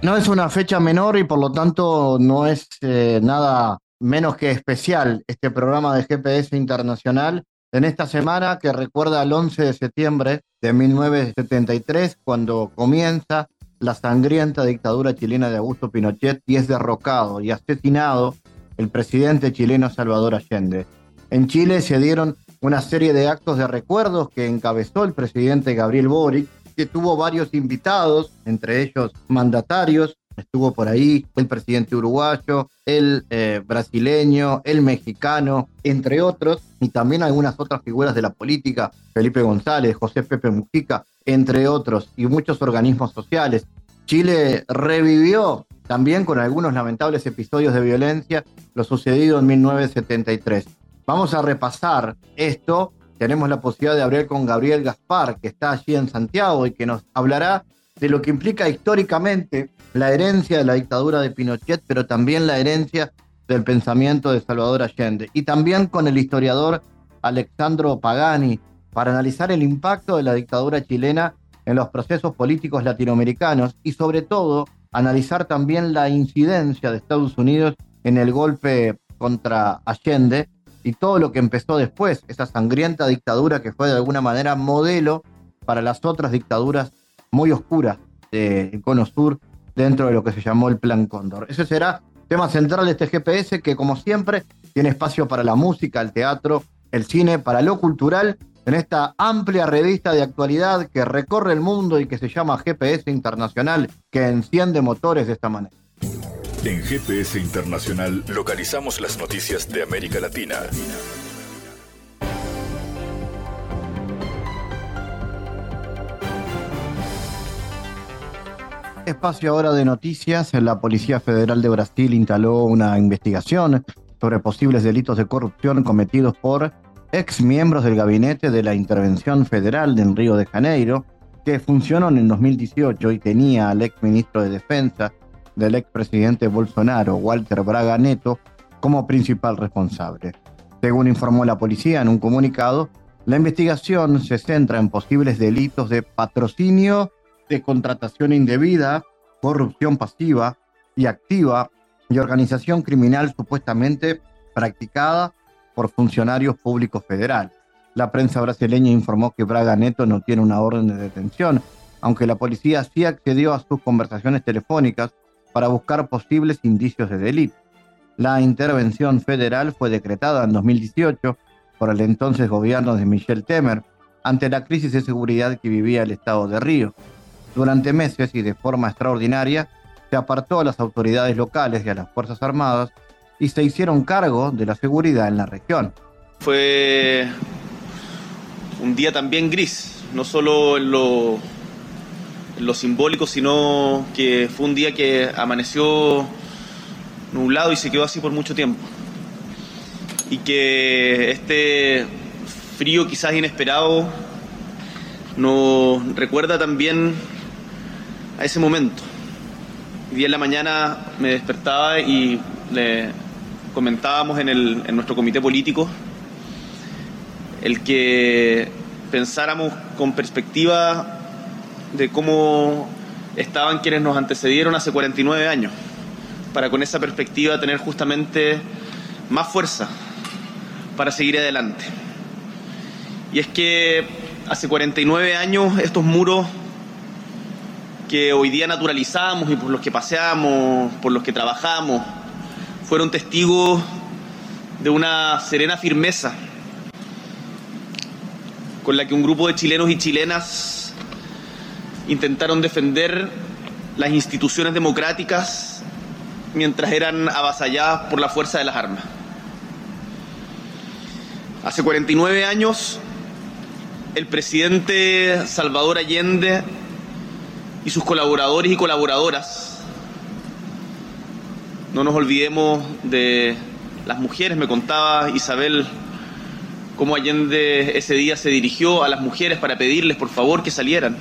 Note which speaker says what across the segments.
Speaker 1: No es una fecha menor y por lo tanto no es eh, nada menos que especial este programa de GPS Internacional en esta semana que recuerda al 11 de septiembre de 1973 cuando comienza la sangrienta dictadura chilena de Augusto Pinochet y es derrocado y asesinado el presidente chileno Salvador Allende. En Chile se dieron una serie de actos de recuerdos que encabezó el presidente Gabriel Boric tuvo varios invitados, entre ellos mandatarios. Estuvo por ahí el presidente uruguayo, el eh, brasileño, el mexicano, entre otros, y también algunas otras figuras de la política, Felipe González, José Pepe Mujica, entre otros, y muchos organismos sociales. Chile revivió también con algunos lamentables episodios de violencia lo sucedido en 1973. Vamos a repasar esto tenemos la posibilidad de hablar con Gabriel Gaspar, que está allí en Santiago y que nos hablará de lo que implica históricamente la herencia de la dictadura de Pinochet, pero también la herencia del pensamiento de Salvador Allende. Y también con el historiador Alexandro Pagani, para analizar el impacto de la dictadura chilena en los procesos políticos latinoamericanos y sobre todo analizar también la incidencia de Estados Unidos en el golpe contra Allende y todo lo que empezó después, esa sangrienta dictadura que fue de alguna manera modelo para las otras dictaduras muy oscuras del Cono Sur dentro de lo que se llamó el Plan Cóndor. Ese será tema central de este GPS que como siempre tiene espacio para la música, el teatro, el cine, para lo cultural, en esta amplia revista de actualidad que recorre el mundo y que se llama GPS Internacional, que enciende motores de esta manera.
Speaker 2: En GPS Internacional localizamos las noticias de América Latina.
Speaker 1: Espacio ahora de noticias. La Policía Federal de Brasil instaló una investigación sobre posibles delitos de corrupción cometidos por ex miembros del gabinete de la Intervención Federal en Río de Janeiro, que funcionó en 2018 y tenía al ex ministro de Defensa del expresidente Bolsonaro, Walter Braga Neto, como principal responsable. Según informó la policía en un comunicado, la investigación se centra en posibles delitos de patrocinio, de contratación indebida, corrupción pasiva y activa y organización criminal supuestamente practicada por funcionarios públicos federales. La prensa brasileña informó que Braga Neto no tiene una orden de detención, aunque la policía sí accedió a sus conversaciones telefónicas para buscar posibles indicios de delito. La intervención federal fue decretada en 2018 por el entonces gobierno de Michel Temer ante la crisis de seguridad que vivía el estado de Río. Durante meses y de forma extraordinaria, se apartó a las autoridades locales y a las Fuerzas Armadas y se hicieron cargo de la seguridad en la región.
Speaker 3: Fue un día también gris, no solo en lo lo simbólico, sino que fue un día que amaneció nublado y se quedó así por mucho tiempo. Y que este frío quizás inesperado nos recuerda también a ese momento. Y día en la mañana me despertaba y le comentábamos en, el, en nuestro comité político el que pensáramos con perspectiva de cómo estaban quienes nos antecedieron hace 49 años, para con esa perspectiva tener justamente más fuerza para seguir adelante. Y es que hace 49 años estos muros que hoy día naturalizamos y por los que paseamos, por los que trabajamos, fueron testigos de una serena firmeza con la que un grupo de chilenos y chilenas intentaron defender las instituciones democráticas mientras eran avasalladas por la fuerza de las armas. Hace 49 años, el presidente Salvador Allende y sus colaboradores y colaboradoras no nos olvidemos de las mujeres. Me contaba Isabel cómo Allende ese día se dirigió a las mujeres para pedirles por favor que salieran.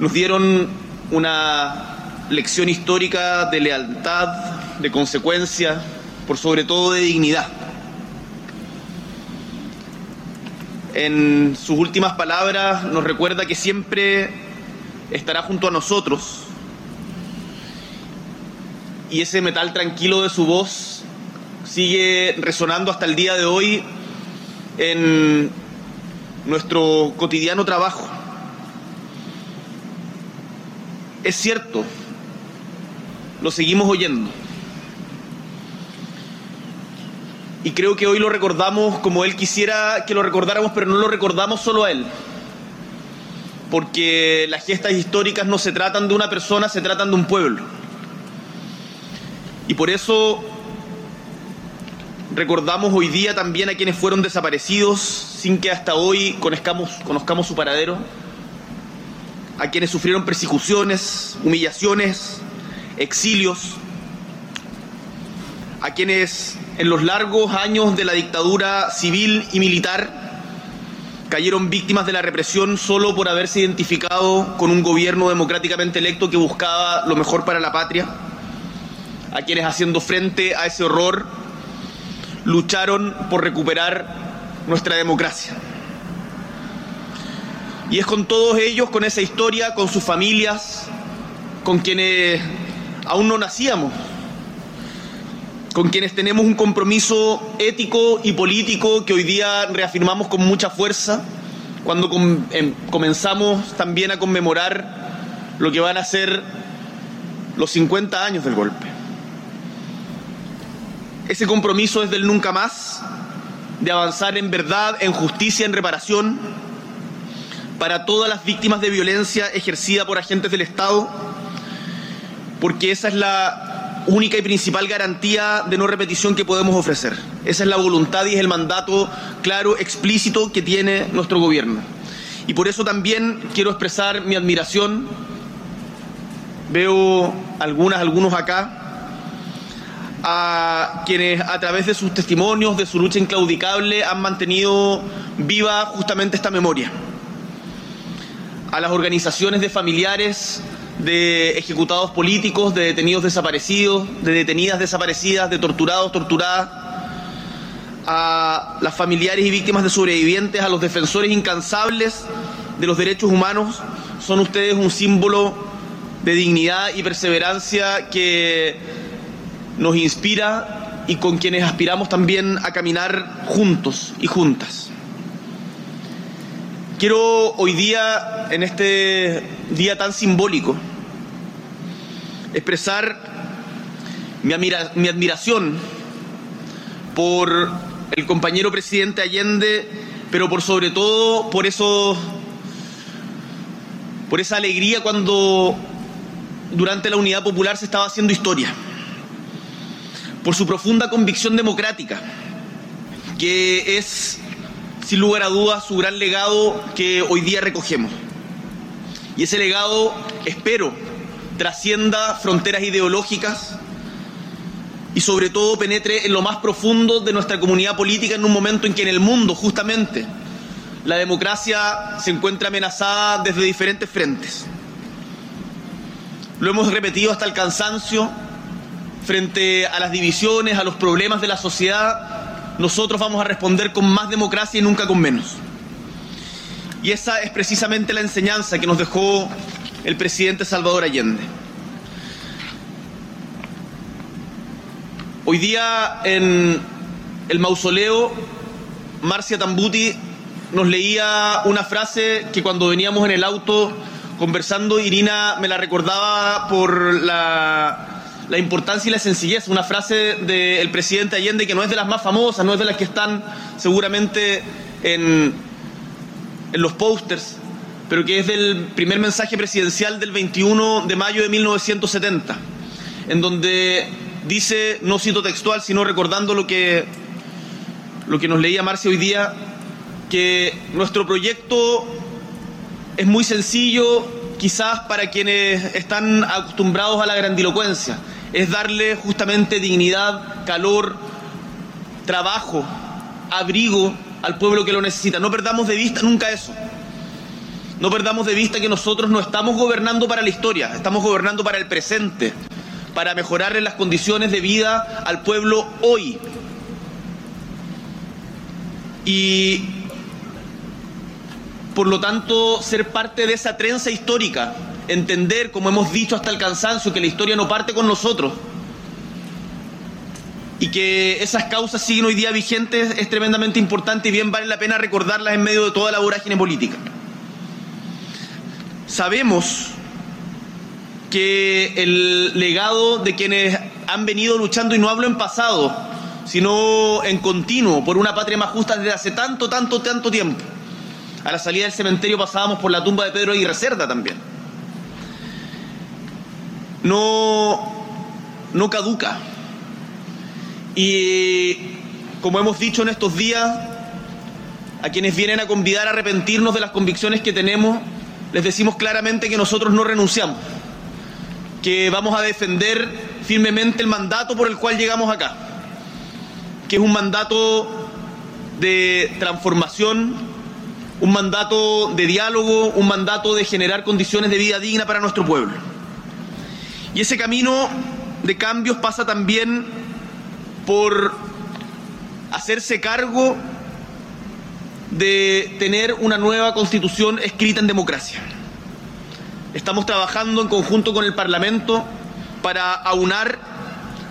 Speaker 3: Nos dieron una lección histórica de lealtad, de consecuencia, por sobre todo de dignidad. En sus últimas palabras nos recuerda que siempre estará junto a nosotros y ese metal tranquilo de su voz sigue resonando hasta el día de hoy en nuestro cotidiano trabajo. Es cierto, lo seguimos oyendo. Y creo que hoy lo recordamos como Él quisiera que lo recordáramos, pero no lo recordamos solo a Él. Porque las gestas históricas no se tratan de una persona, se tratan de un pueblo. Y por eso recordamos hoy día también a quienes fueron desaparecidos sin que hasta hoy conozcamos, conozcamos su paradero, a quienes sufrieron persecuciones, humillaciones, exilios, a quienes en los largos años de la dictadura civil y militar cayeron víctimas de la represión solo por haberse identificado con un gobierno democráticamente electo que buscaba lo mejor para la patria, a quienes haciendo frente a ese horror lucharon por recuperar nuestra democracia. Y es con todos ellos, con esa historia, con sus familias, con quienes aún no nacíamos, con quienes tenemos un compromiso ético y político que hoy día reafirmamos con mucha fuerza cuando em, comenzamos también a conmemorar lo que van a ser los 50 años del golpe. Ese compromiso es del nunca más, de avanzar en verdad, en justicia, en reparación para todas las víctimas de violencia ejercida por agentes del Estado, porque esa es la única y principal garantía de no repetición que podemos ofrecer. Esa es la voluntad y es el mandato claro, explícito que tiene nuestro gobierno. Y por eso también quiero expresar mi admiración. Veo algunas, algunos acá, a quienes a través de sus testimonios, de su lucha inclaudicable, han mantenido viva justamente esta memoria. A las organizaciones de familiares de ejecutados políticos, de detenidos desaparecidos, de detenidas desaparecidas, de torturados, torturadas, a las familiares y víctimas de sobrevivientes, a los defensores incansables de los derechos humanos, son ustedes un símbolo de dignidad y perseverancia que nos inspira y con quienes aspiramos también a caminar juntos y juntas. Quiero hoy día, en este día tan simbólico, expresar mi, mi admiración por el compañero presidente Allende, pero por sobre todo por eso, por esa alegría cuando durante la Unidad Popular se estaba haciendo historia, por su profunda convicción democrática, que es sin lugar a dudas su gran legado que hoy día recogemos. Y ese legado espero trascienda fronteras ideológicas y sobre todo penetre en lo más profundo de nuestra comunidad política en un momento en que en el mundo justamente la democracia se encuentra amenazada desde diferentes frentes. Lo hemos repetido hasta el cansancio frente a las divisiones, a los problemas de la sociedad, nosotros vamos a responder con más democracia y nunca con menos. Y esa es precisamente la enseñanza que nos dejó el presidente Salvador Allende. Hoy día en el mausoleo, Marcia Tambuti nos leía una frase que cuando veníamos en el auto conversando, Irina me la recordaba por la, importancia y la sencillez. Una frase del presidente Allende que no es de las más famosas, no es de las que están seguramente en, en los pósters, pero que es del primer mensaje presidencial del 21 de mayo de 1970, en donde dice, no cito textual, sino recordando lo que, lo que nos leía Marcia hoy día, que nuestro proyecto es muy sencillo quizás para quienes están acostumbrados a la grandilocuencia, es darle justamente dignidad, calor, trabajo, abrigo al pueblo que lo necesita. No perdamos de vista nunca eso. No perdamos de vista que nosotros no estamos gobernando para la historia, estamos gobernando para el presente, para mejorarle las condiciones de vida al pueblo hoy. Y por lo tanto, ser parte de esa trenza histórica, entender, como hemos dicho hasta el cansancio, que la historia no parte con nosotros y que esas causas siguen hoy día vigentes es tremendamente importante y bien vale la pena recordarlas en medio de toda la vorágine política. Sabemos que el legado de quienes han venido luchando, y no hablo en pasado, sino en continuo, por una patria más justa desde hace tanto, tanto, tanto tiempo, a la salida del cementerio pasábamos por la tumba de Pedro y Cerda también. No, no caduca. Y como hemos dicho en estos días, a quienes vienen a convidar a arrepentirnos de las convicciones que tenemos, les decimos claramente que nosotros no renunciamos, que vamos a defender firmemente el mandato por el cual llegamos acá, que es un mandato de transformación un mandato de diálogo, un mandato de generar condiciones de vida digna para nuestro pueblo. Y ese camino de cambios pasa también por hacerse cargo de tener una nueva constitución escrita en democracia. Estamos trabajando en conjunto con el Parlamento para aunar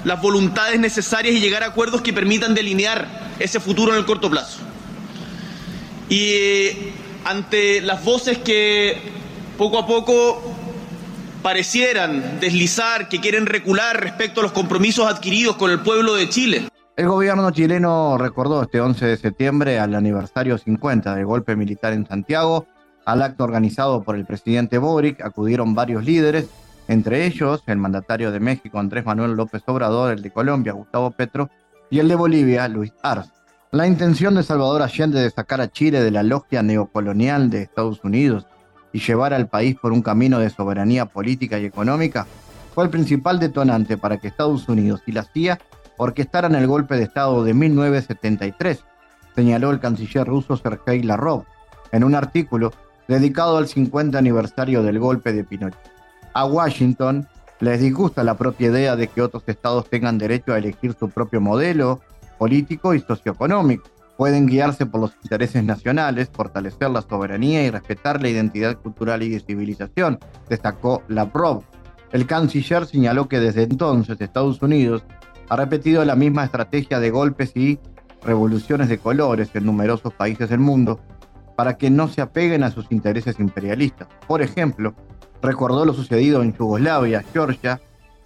Speaker 3: las voluntades necesarias y llegar a acuerdos que permitan delinear ese futuro en el corto plazo. Y ante las voces que poco a poco parecieran deslizar, que quieren recular respecto a los compromisos adquiridos con el pueblo de Chile.
Speaker 1: El gobierno chileno recordó este 11 de septiembre al aniversario 50 del golpe militar en Santiago. Al acto organizado por el presidente Boric acudieron varios líderes, entre ellos el mandatario de México Andrés Manuel López Obrador, el de Colombia Gustavo Petro y el de Bolivia Luis Arce. La intención de Salvador Allende de sacar a Chile de la logia neocolonial de Estados Unidos y llevar al país por un camino de soberanía política y económica fue el principal detonante para que Estados Unidos y la CIA orquestaran el golpe de Estado de 1973, señaló el canciller ruso Sergei Lavrov en un artículo dedicado al 50 aniversario del golpe de Pinochet. A Washington les disgusta la propia idea de que otros estados tengan derecho a elegir su propio modelo político y socioeconómico. Pueden guiarse por los intereses nacionales, fortalecer la soberanía y respetar la identidad cultural y de civilización, destacó Lavrov. El canciller señaló que desde entonces Estados Unidos ha repetido la misma estrategia de golpes y revoluciones de colores en numerosos países del mundo para que no se apeguen a sus intereses imperialistas. Por ejemplo, recordó lo sucedido en Yugoslavia, Georgia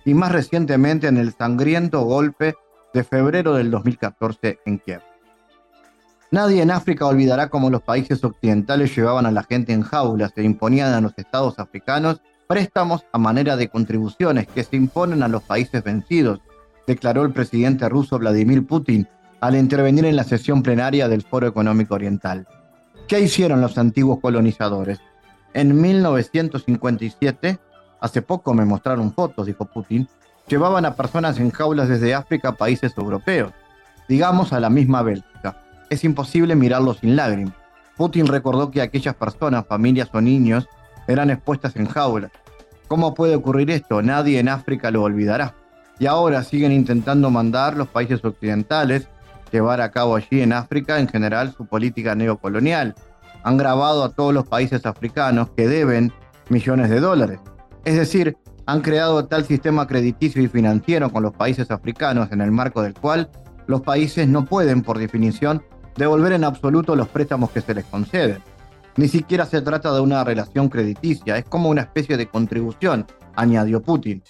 Speaker 1: y más recientemente en el sangriento golpe de febrero del 2014 en Kiev. Nadie en África olvidará cómo los países occidentales llevaban a la gente en jaulas e imponían a los estados africanos préstamos a manera de contribuciones que se imponen a los países vencidos, declaró el presidente ruso Vladimir Putin al intervenir en la sesión plenaria del Foro Económico Oriental. ¿Qué hicieron los antiguos colonizadores? En 1957, hace poco me mostraron fotos, dijo Putin, llevaban a personas en jaulas desde África a países europeos, digamos a la misma Bélgica. Es imposible mirarlo sin lágrimas. Putin recordó que aquellas personas, familias o niños, eran expuestas en jaulas. ¿Cómo puede ocurrir esto? Nadie en África lo olvidará. Y ahora siguen intentando mandar los países occidentales llevar a cabo allí en África en general su política neocolonial. Han grabado a todos los países africanos que deben millones de dólares. Es decir, han creado tal sistema crediticio y financiero con los países africanos en el marco del cual los países no pueden, por definición, devolver en absoluto los préstamos que se les conceden. Ni siquiera se trata de una relación crediticia, es como una especie de contribución, añadió Putin.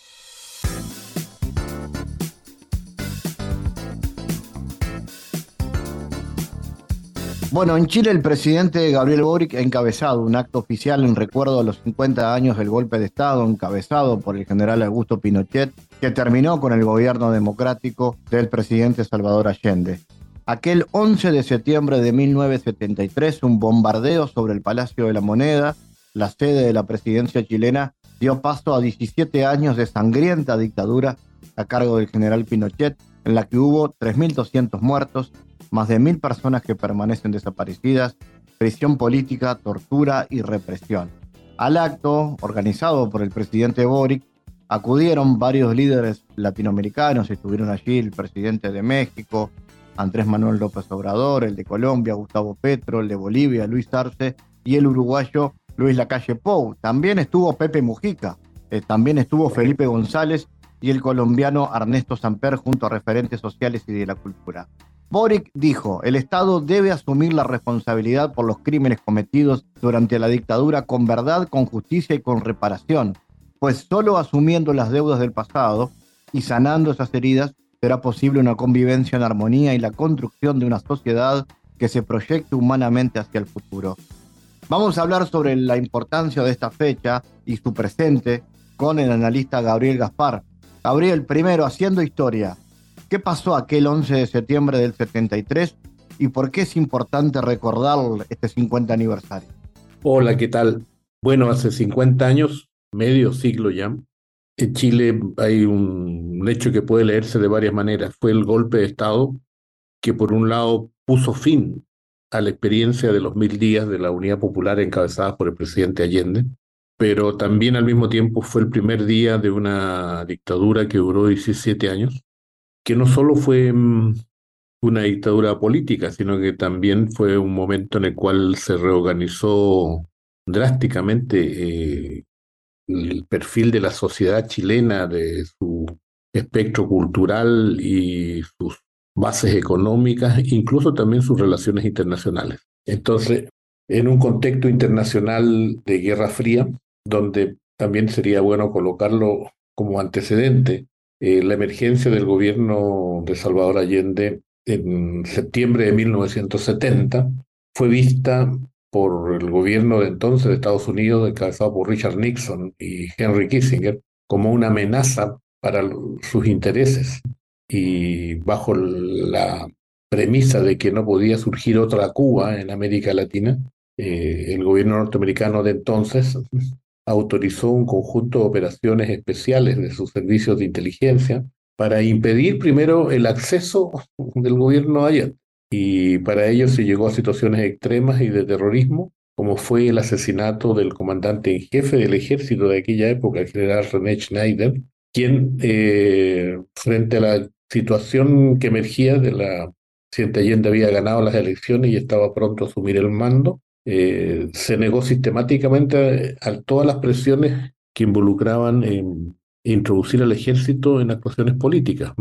Speaker 1: Bueno, en Chile el presidente Gabriel Boric ha encabezado un acto oficial en recuerdo a los 50 años del golpe de Estado encabezado por el general Augusto Pinochet, que terminó con el gobierno democrático del presidente Salvador Allende. Aquel 11 de septiembre de 1973, un bombardeo sobre el Palacio de la Moneda la sede de la presidencia chilena, dio paso a 17 años de sangrienta dictadura a cargo del general Pinochet, en la que hubo 3.200 muertos, más de 1.000 personas que permanecen desaparecidas, prisión política, tortura y represión. Al acto, organizado por el presidente Boric, acudieron varios líderes latinoamericanos, estuvieron allí el presidente de México, Andrés Manuel López Obrador, el de Colombia, Gustavo Petro, el de Bolivia, Luis Arce, y el uruguayo Luis Lacalle Pou. También estuvo Pepe Mujica, eh, también estuvo Felipe González y el colombiano Ernesto Samper junto a referentes sociales y de la cultura. Boric dijo, el Estado debe asumir la responsabilidad por los crímenes cometidos durante la dictadura con verdad, con justicia y con reparación, pues solo asumiendo las deudas del pasado y sanando esas heridas será posible una convivencia en armonía y la construcción de una sociedad que se proyecte humanamente hacia el futuro. Vamos a hablar sobre la importancia de esta fecha y su presente con el analista Gabriel Gaspar. Gabriel, primero, haciendo historia, ¿qué pasó aquel 11 de septiembre del 73 y por qué es importante recordar este 50 aniversario?
Speaker 4: Hola, ¿qué tal? Bueno, hace 50 años, medio siglo ya, en Chile hay un, hecho que puede leerse de varias maneras. Fue el golpe de Estado que por un lado puso fin a la experiencia de los mil días de la Unidad Popular encabezada por el presidente Allende, pero también al mismo tiempo fue el primer día de una dictadura que duró 17 años, que no solo fue mm, una dictadura política, sino que también fue un momento en el cual se reorganizó drásticamente eh, el perfil de la sociedad chilena, de su espectro cultural y sus bases económicas, incluso también sus relaciones internacionales. Entonces, en un contexto internacional de Guerra Fría, donde también sería bueno colocarlo como antecedente, eh, la emergencia del gobierno de Salvador Allende en septiembre de 1970 fue vista por el gobierno de entonces de Estados Unidos, encabezado por Richard Nixon y Henry Kissinger, como una amenaza para sus intereses. Y bajo la premisa de que no podía surgir otra Cuba en América Latina, eh, el gobierno norteamericano de entonces autorizó un conjunto de operaciones especiales de sus servicios de inteligencia para impedir primero el acceso del gobierno allá y para ello se llegó a situaciones extremas y de terrorismo, como fue el asesinato del comandante en jefe del ejército de aquella época, el general René Schneider, quien eh, frente a la situación que emergía de la presidente Allende había ganado las elecciones y estaba pronto a asumir el mando, eh, se negó sistemáticamente a, todas las presiones que involucraban introducir al ejército en actuaciones políticas,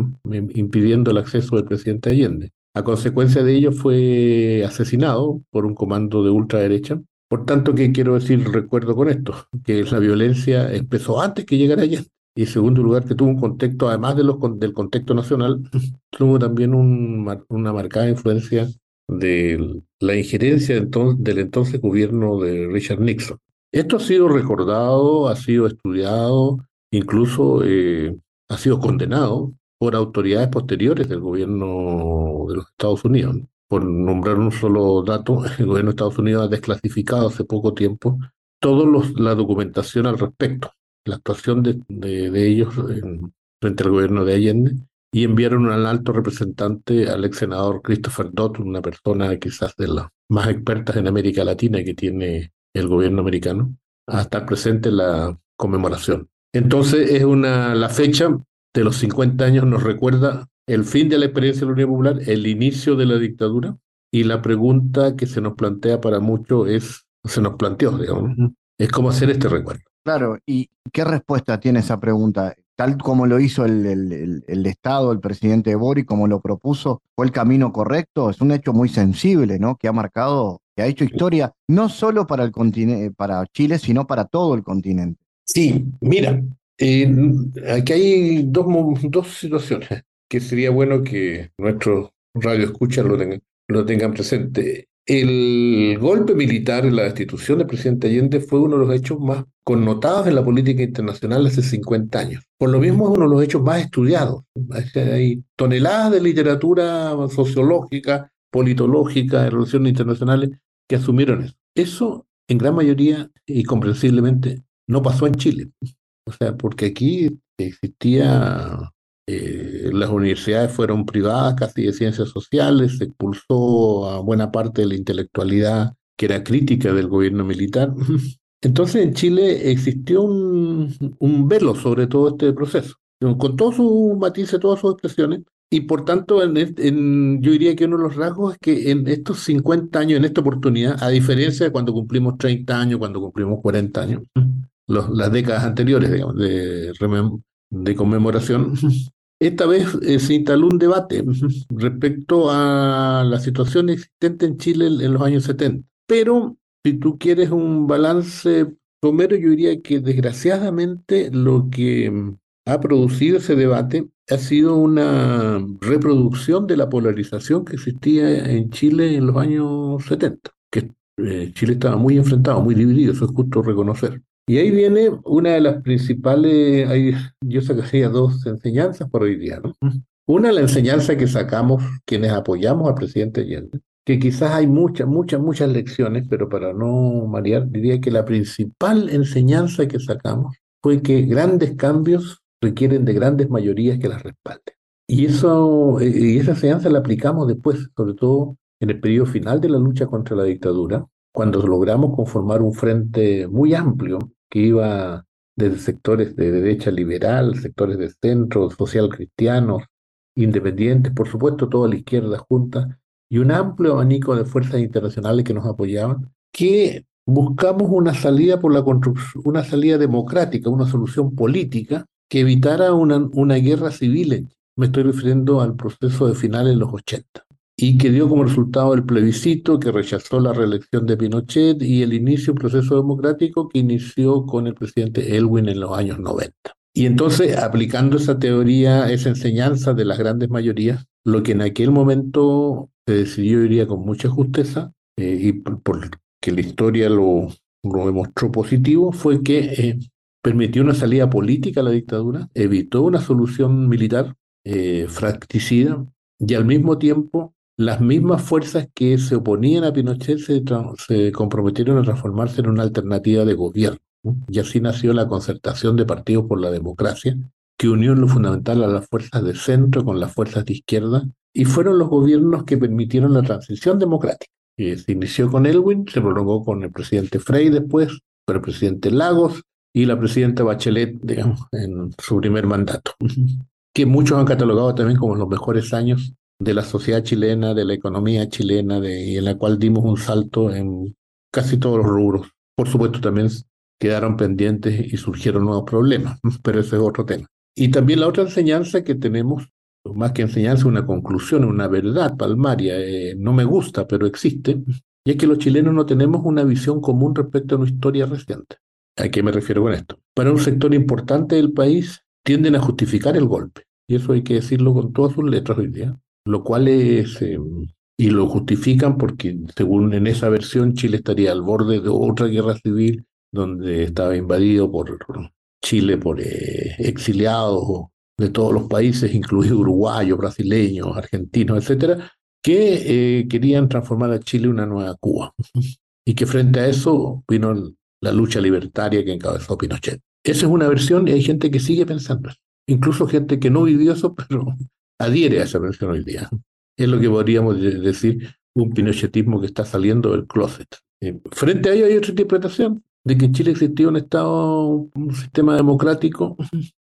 Speaker 4: impidiendo el acceso del presidente Allende. A consecuencia de ello fue asesinado por un comando de ultraderecha. Por tanto, ¿qué quiero decir? Recuerdo con esto, que la violencia empezó antes que llegara allá. Y en segundo lugar, que tuvo un contexto, además del contexto nacional, tuvo también una marcada influencia de la injerencia del entonces gobierno de Richard Nixon. Esto ha sido recordado, ha sido estudiado, incluso eh, ha sido condenado por autoridades posteriores del gobierno de los Estados Unidos. Por nombrar un solo dato, el gobierno de Estados Unidos ha desclasificado hace poco tiempo toda la documentación al respecto, la actuación de, de, ellos frente al gobierno de Allende, y enviaron al alto representante, al ex senador Christopher Dodd, una persona quizás de las más expertas en América Latina que tiene el gobierno americano, a estar presente en la conmemoración. Entonces es una la fecha de los 50 años nos recuerda el fin de la experiencia de la Unión Popular, el inicio de la dictadura, y la pregunta que se nos plantea para muchos es, se nos planteó, digamos, es cómo hacer este recuerdo.
Speaker 1: Claro, ¿y qué respuesta tiene esa pregunta? Tal como lo hizo el, el, Estado, el presidente Boric, como lo propuso, ¿fue el camino correcto? Es un hecho muy sensible, ¿no? Que ha marcado, que ha hecho historia, no solo para, el para Chile, sino para todo el continente.
Speaker 4: Sí, mira, eh, aquí hay dos, dos situaciones que sería bueno que nuestros radioescuchas lo tengan, lo tengan presente. El golpe militar en la destitución del presidente Allende fue uno de los hechos más connotados en la política internacional hace 50 años. Por lo mismo es uno de los hechos más estudiados. Hay toneladas de literatura sociológica, politológica, de relaciones internacionales que asumieron eso. Eso en gran mayoría y comprensiblemente no pasó en Chile. O sea, porque aquí existía, eh, las universidades fueron privadas casi de ciencias sociales, se expulsó a buena parte de la intelectualidad que era crítica del gobierno militar. Entonces en Chile existió un, un velo sobre todo este proceso, con todos sus matices, todas sus expresiones, y por tanto, en, yo diría que uno de los rasgos es que en estos 50 años, en esta oportunidad, a diferencia de cuando cumplimos 30 años, cuando cumplimos 40 años, las décadas anteriores, de conmemoración, esta vez eh, se instaló un debate respecto a la situación existente en Chile en, los años 70. Pero si tú quieres un balance somero, yo diría que desgraciadamente lo que mm, ha producido ese debate ha sido una reproducción de la polarización que existía en Chile en los años 70, que eh, Chile estaba muy enfrentado, muy dividido, eso es justo reconocer. Y ahí viene una de las principales, ahí yo sacaría dos enseñanzas por hoy día. ¿no? Una, la enseñanza que sacamos quienes apoyamos al presidente Allende, que quizás hay muchas, muchas, muchas lecciones, pero para no marear, diría que la principal enseñanza que sacamos fue que grandes cambios requieren de grandes mayorías que las respalden. Y, eso, eh, y esa enseñanza la aplicamos después, sobre todo en el periodo final de la lucha contra la dictadura, cuando logramos conformar un frente muy amplio que iba desde sectores de derecha liberal, sectores de centro, social cristianos, independientes, por supuesto toda la izquierda junta, y un amplio abanico de fuerzas internacionales que nos apoyaban, que buscamos una salida por la construcción, una salida democrática, una solución política que evitara una, una guerra civil. Me estoy refiriendo al proceso de finales de los 80 y que dio como resultado el plebiscito que rechazó la reelección de Pinochet y el inicio de un proceso democrático que inició con el presidente Elwin en los años 90. Y entonces, aplicando esa teoría, esa enseñanza de las grandes mayorías, lo que en aquel momento se decidió, diría, con mucha justeza, eh, y porque la historia lo, lo demostró positivo, fue que eh, permitió una salida política a la dictadura, evitó una solución militar eh, fracticida y al mismo tiempo las mismas fuerzas que se oponían a Pinochet se, se comprometieron a transformarse en una alternativa de gobierno. Y así nació la concertación de partidos por la democracia, que unió en lo fundamental a las fuerzas de centro con las fuerzas de izquierda, y fueron los gobiernos que permitieron la transición democrática. Y se inició con Elwin, se prolongó con el presidente Frey después, con el presidente Lagos, y la presidenta Bachelet, digamos, en su primer mandato, que muchos han catalogado también como los mejores años de la sociedad chilena, de la economía chilena, de, y en la cual dimos un salto en casi todos los rubros. Por supuesto, también quedaron pendientes y surgieron nuevos problemas, pero ese es otro tema. Y también la otra enseñanza que tenemos, más que enseñanza, una conclusión, una verdad palmaria, eh, no me gusta, pero existe, y es que los chilenos no tenemos una visión común respecto a una historia reciente. ¿A qué me refiero con esto? Para un sector importante del país tienden a justificar el golpe. Y eso hay que decirlo con todas sus letras hoy día. Lo cual es... Eh, y lo justifican porque, según en esa versión, Chile estaría al borde de otra guerra civil donde estaba invadido por Chile, por eh, exiliados de todos los países, incluidos uruguayos, brasileños, argentinos, etcétera, que eh, querían transformar a Chile en una nueva Cuba. y que frente a eso vino la lucha libertaria que encabezó Pinochet. Esa es una versión y hay gente que sigue pensando Incluso gente que no vivió eso, pero adhiere a esa versión hoy día. Es lo que podríamos decir un pinochetismo que está saliendo del closet. Eh, frente a ello hay otra interpretación de que en Chile existía un Estado, un sistema democrático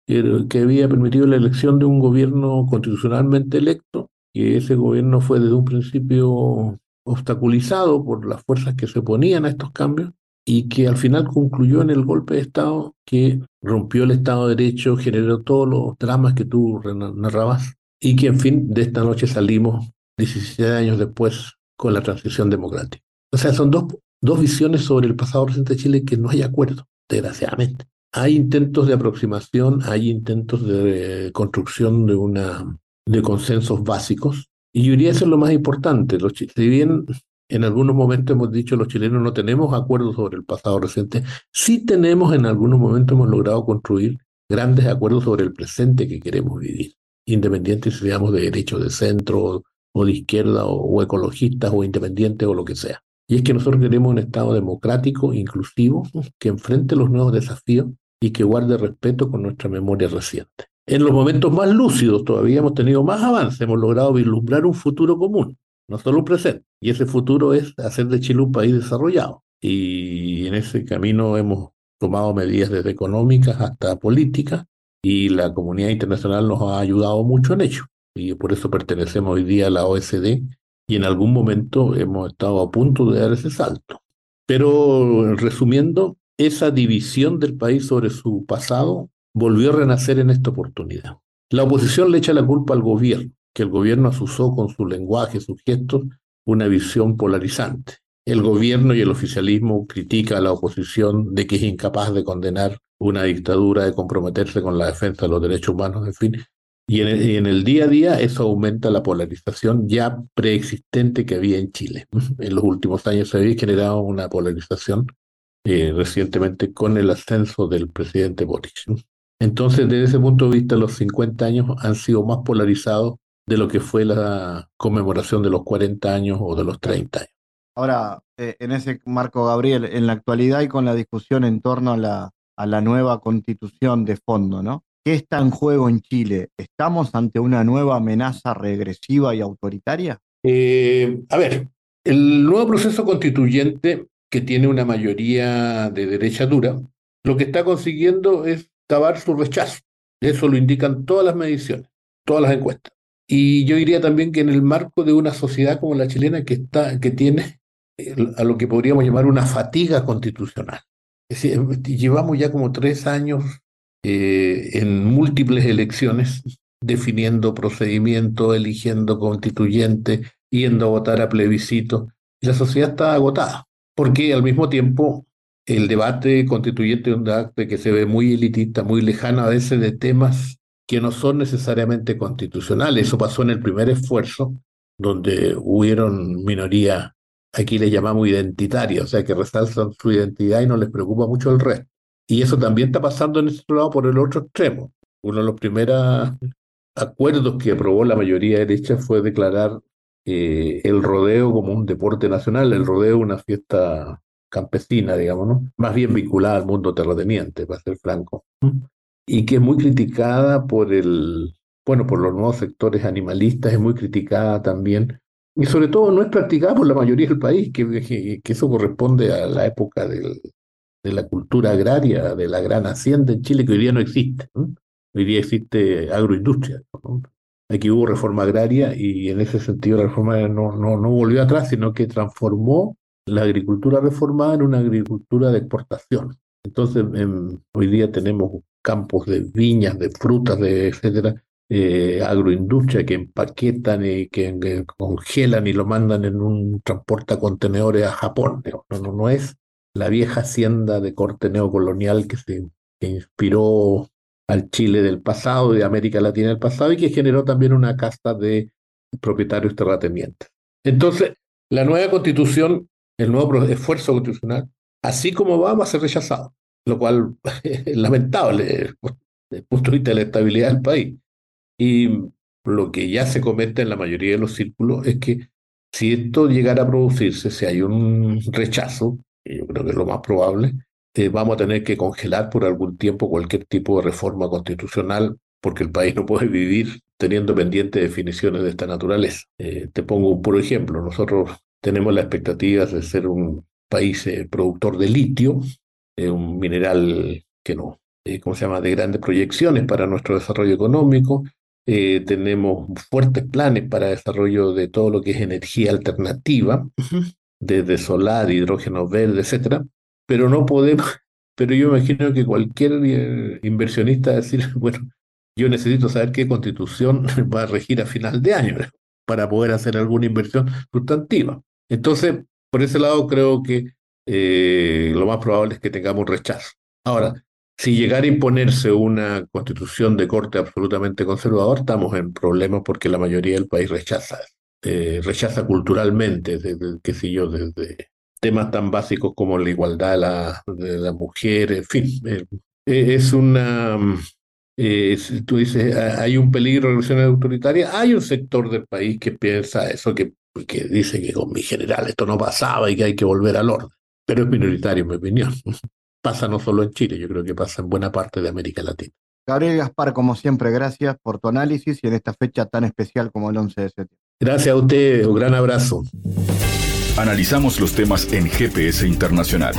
Speaker 4: que, que había permitido la elección de un gobierno constitucionalmente electo, que ese gobierno fue desde un principio obstaculizado por las fuerzas que se oponían a estos cambios y que al final concluyó en el golpe de Estado que rompió el Estado de Derecho, generó todos los dramas que tú narrabas y que en fin de esta noche salimos 17 años después con la transición democrática. O sea, son dos, dos visiones sobre el pasado reciente de Chile que no hay acuerdo, desgraciadamente. Hay intentos de aproximación, hay intentos de construcción de, una, de consensos básicos, y yo diría eso es lo más importante. Los, si bien en algunos momentos hemos dicho los chilenos no tenemos acuerdos sobre el pasado reciente, sí tenemos en algunos momentos hemos logrado construir grandes acuerdos sobre el presente que queremos vivir, independientes si seamos de derecho, de centro o de izquierda o, ecologistas o independientes o lo que sea. y es que nosotros queremos un Estado democrático, inclusivo, que enfrente los nuevos desafíos y que guarde respeto con nuestra memoria reciente. En los momentos más lúcidos todavía hemos tenido más avance, hemos logrado vislumbrar un futuro común, no solo un presente. Y ese futuro es hacer de Chile un país desarrollado. Y en ese camino hemos tomado medidas desde económicas hasta políticas y la comunidad internacional nos ha ayudado mucho en ello. Y por eso pertenecemos hoy día a la OSD y en algún momento hemos estado a punto de dar ese salto. Pero resumiendo, esa división del país sobre su pasado volvió a renacer en esta oportunidad. La oposición le echa la culpa al gobierno, que el gobierno asusó con su lenguaje, sus gestos, una visión polarizante. El gobierno y el oficialismo critica a la oposición de que es incapaz de condenar una dictadura, de comprometerse con la defensa de los derechos humanos, en fin. Y en el, día a día eso aumenta la polarización ya preexistente que había en Chile. En los últimos años se había generado una polarización eh, recientemente con el ascenso del presidente Boric. Entonces, desde ese punto de vista, los 50 años han sido más polarizados de lo que fue la conmemoración de los 40 años o de los 30 años.
Speaker 1: Ahora, eh, en ese marco, Gabriel, en la actualidad y con la discusión en torno a la, a la nueva constitución de fondo, ¿no? ¿Qué está en juego en Chile? ¿Estamos ante una nueva amenaza regresiva y autoritaria?
Speaker 4: Eh, a ver, el nuevo proceso constituyente que tiene una mayoría de derecha dura, lo que está consiguiendo es cavar su rechazo. Eso lo indican todas las mediciones, todas las encuestas. Y yo diría también que en el marco de una sociedad como la chilena que, está, que tiene a lo que podríamos llamar una fatiga constitucional. Es decir, llevamos ya como tres años eh, en múltiples elecciones definiendo procedimientos, eligiendo constituyentes, yendo a votar a plebiscito. Y la sociedad está agotada, porque al mismo tiempo el debate constituyente es un debate que se ve muy elitista, muy lejano a veces de temas que no son necesariamente constitucionales. Eso pasó en el primer esfuerzo, donde hubieron minoría, aquí le llamamos identitaria, o sea, que resaltan su identidad y no les preocupa mucho el resto. Y eso también está pasando en este lado por el otro extremo. Uno de los primeros acuerdos que aprobó la mayoría derecha fue declarar eh, el rodeo como un deporte nacional. El rodeo una fiesta campesina, digamos, ¿no? Más bien vinculada al mundo terrateniente, para ser franco. Y que es muy criticada por el, bueno, por los nuevos sectores animalistas, es muy criticada también. Y sobre todo no es practicada la mayoría del país, que, que, eso corresponde a la época del, de la cultura agraria, de la gran hacienda en Chile, que hoy día no existe. Hoy día existe agroindustria. Aquí hubo reforma agraria y en ese sentido la reforma no, no, no volvió atrás, sino que transformó la agricultura reformada en una agricultura de exportación. Entonces, hoy día tenemos campos de viñas, de frutas, de etcétera, eh, agroindustria que empaquetan y que, congelan y lo mandan en un transporte a contenedores a Japón. No, no, no es la vieja hacienda de corte neocolonial que se que inspiró al Chile del pasado, de América Latina del pasado, y que generó también una casta de propietarios terratenientes. Entonces, la nueva constitución el nuevo esfuerzo constitucional, así como va, va a ser rechazado, lo cual es lamentable desde el punto de vista de la estabilidad del país. Y lo que ya se comenta en la mayoría de los círculos es que si esto llegara a producirse, si hay un rechazo, yo creo que es lo más probable, eh, vamos a tener que congelar por algún tiempo cualquier tipo de reforma constitucional porque el país no puede vivir teniendo pendientes definiciones de esta naturaleza. Eh, te pongo un puro ejemplo. Nosotros tenemos la expectativa de ser un país eh, productor de litio, un mineral que no, ¿cómo se llama?, de grandes proyecciones para nuestro desarrollo económico. Tenemos fuertes planes para desarrollo de todo lo que es energía alternativa, desde solar, hidrógeno verde, etcétera, pero no podemos, pero yo imagino que cualquier inversionista decir, bueno, yo necesito saber qué constitución va a regir a final de año para poder hacer alguna inversión sustantiva. Entonces, por ese lado creo que eh, lo más probable es que tengamos rechazo. Ahora, si llegara a imponerse una constitución de corte absolutamente conservador, estamos en problemas porque la mayoría del país rechaza, eh, rechaza culturalmente, desde, qué sé yo, desde temas tan básicos como la igualdad de la, de mujer, en fin. Eh, es una eh, tú dices, hay un peligro de revolución autoritaria, hay un sector del país que piensa eso, que porque dice que con mi general esto no pasaba y que hay que volver al orden. Pero es minoritario, en mi opinión. Pasa no solo en Chile, yo creo que pasa en buena parte de América Latina.
Speaker 1: Gabriel Gaspar, como siempre, gracias por tu análisis y en esta fecha tan especial como el 11 de septiembre.
Speaker 4: Gracias a usted, un gran abrazo.
Speaker 2: Analizamos los temas en GPS Internacional.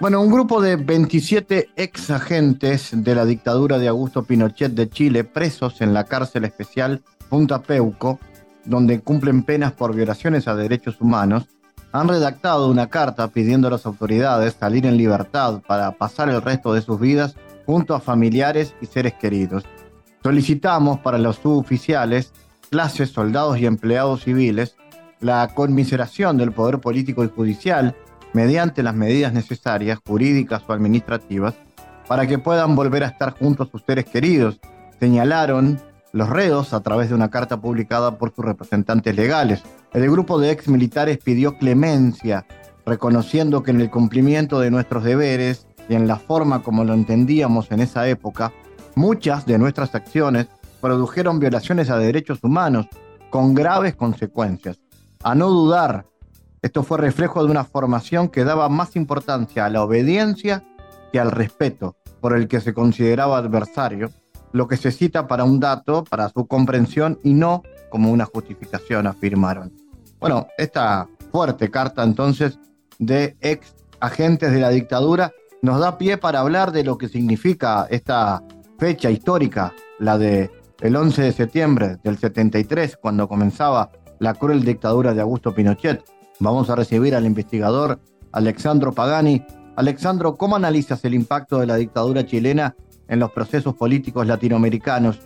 Speaker 1: Bueno, un grupo de 27 ex agentes de la dictadura de Augusto Pinochet de Chile, presos en la cárcel especial Punta Peuco, donde cumplen penas por violaciones a derechos humanos, han redactado una carta pidiendo a las autoridades salir en libertad para pasar el resto de sus vidas junto a familiares y seres queridos. Solicitamos para los suboficiales, clases, soldados y empleados civiles la conmiseración del poder político y judicial mediante las medidas necesarias, jurídicas o administrativas, para que puedan volver a estar junto a sus seres queridos, señalaron los reos a través de una carta publicada por sus representantes legales. El grupo de ex militares pidió clemencia, reconociendo que en el cumplimiento de nuestros deberes y en la forma como lo entendíamos en esa época, muchas de nuestras acciones produjeron violaciones a derechos humanos con graves consecuencias. A no dudar esto fue reflejo de una formación que daba más importancia a la obediencia que al respeto por el que se consideraba adversario, lo que se cita para un dato, para su comprensión y no como una justificación, afirmaron. Bueno, esta fuerte carta entonces de ex agentes de la dictadura nos da pie para hablar de lo que significa esta fecha histórica, la de el 11 de septiembre del 73, cuando comenzaba la cruel dictadura de Augusto Pinochet, Vamos a recibir al investigador Alexandro Pagani. Alexandro, ¿cómo analizas el impacto de la dictadura chilena en los procesos políticos latinoamericanos?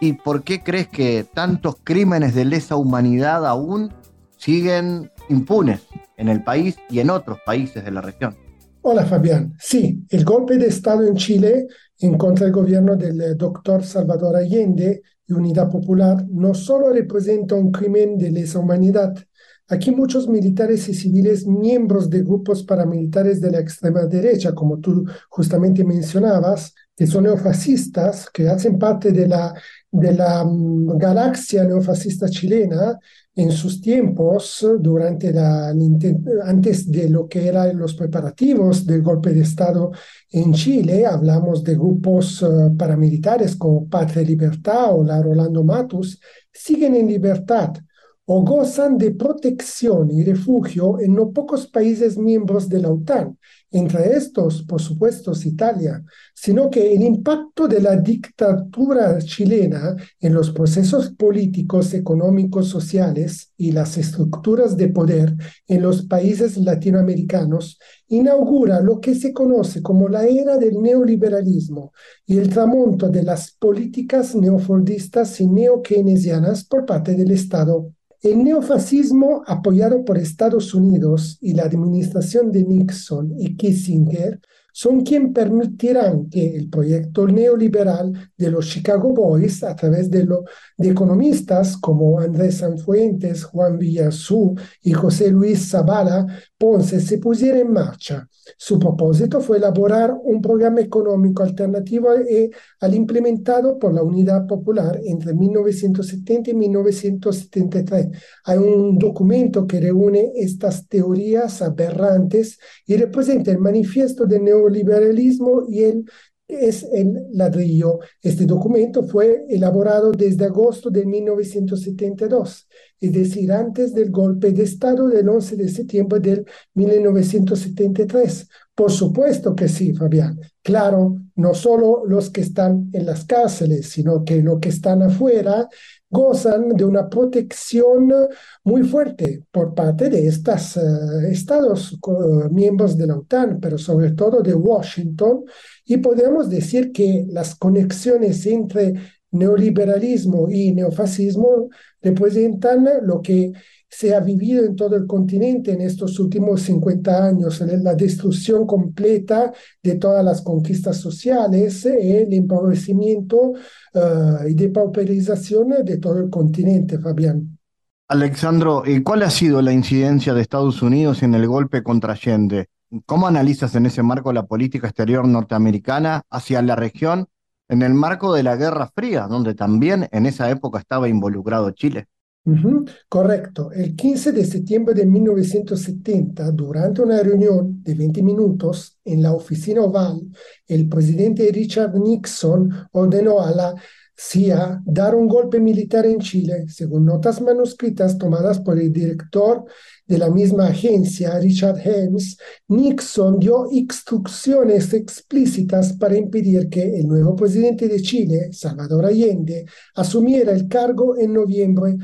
Speaker 1: ¿Y por qué crees que tantos crímenes de lesa humanidad aún siguen impunes en el país y en otros países de la región?
Speaker 5: Hola Fabián. Sí, el golpe de Estado en Chile en contra del gobierno del doctor Salvador Allende y Unidad Popular no solo representa un crimen de lesa humanidad, Aquí muchos militares y civiles, miembros de grupos paramilitares de la extrema derecha, como tú justamente mencionabas, que son neofascistas, que hacen parte de la, de la mm, galaxia neofascista chilena en sus tiempos, durante la, antes de lo que eran los preparativos del golpe de Estado en Chile, hablamos de grupos eh, paramilitares como Patria Libertad o la Rolando Matus, siguen en libertad o gozan de protección y refugio en no pocos países miembros de la OTAN, entre estos, por supuesto, Italia, sino que el impacto de la dictadura chilena en los procesos políticos, económicos, sociales y las estructuras de poder en los países latinoamericanos inaugura lo que se conoce como la era del neoliberalismo y el tramonto de las políticas neofordistas y neokeynesianas por parte del Estado el neofascismo, apoyado por Estados Unidos y la administración de Nixon y Kissinger, son quien permitirán que el proyecto neoliberal de los Chicago Boys, a través de, economistas como Andrés Sanfuentes, Juan Villazú y José Luis Zavala Ponce, se pusiera en marcha. Su propósito fue elaborar un programa económico alternativo e, al implementado por la Unidad Popular entre 1970 y 1973. Hay un documento que reúne estas teorías aberrantes y representa el manifiesto del neoliberalismo liberalismo y es el ladrillo. Este documento fue elaborado desde agosto de 1972, es decir, antes del golpe de Estado del 11 de septiembre del 1973. Por supuesto que sí, Fabián. Claro, no solo los que están en las cárceles, sino que los que están afuera gozan de una protección muy fuerte por parte de estos eh, estados miembros de la OTAN, pero sobre todo de Washington, y podemos decir que las conexiones entre neoliberalismo y neofascismo representan lo que se ha vivido en todo el continente en estos últimos 50 años, la destrucción completa de todas las conquistas sociales, el empobrecimiento uh, y depauperización de todo el continente, Fabián.
Speaker 1: Alexandro, ¿y cuál ha sido la incidencia de Estados Unidos en el golpe contra? ¿Cómo analizas en ese marco la política exterior norteamericana hacia la región en el marco de la Guerra Fría, donde también en esa época estaba involucrado Chile?
Speaker 5: Correcto. El 15 de septiembre de 1970, durante una reunión de 20 minutos en la oficina oval, el presidente Richard Nixon ordenó a la CIA dar un golpe militar en Chile, según notas manuscritas tomadas por el director de la misma agencia, Richard Helms, Nixon dio instrucciones explícitas para impedir que el nuevo presidente de Chile, Salvador Allende, asumiera el cargo en noviembre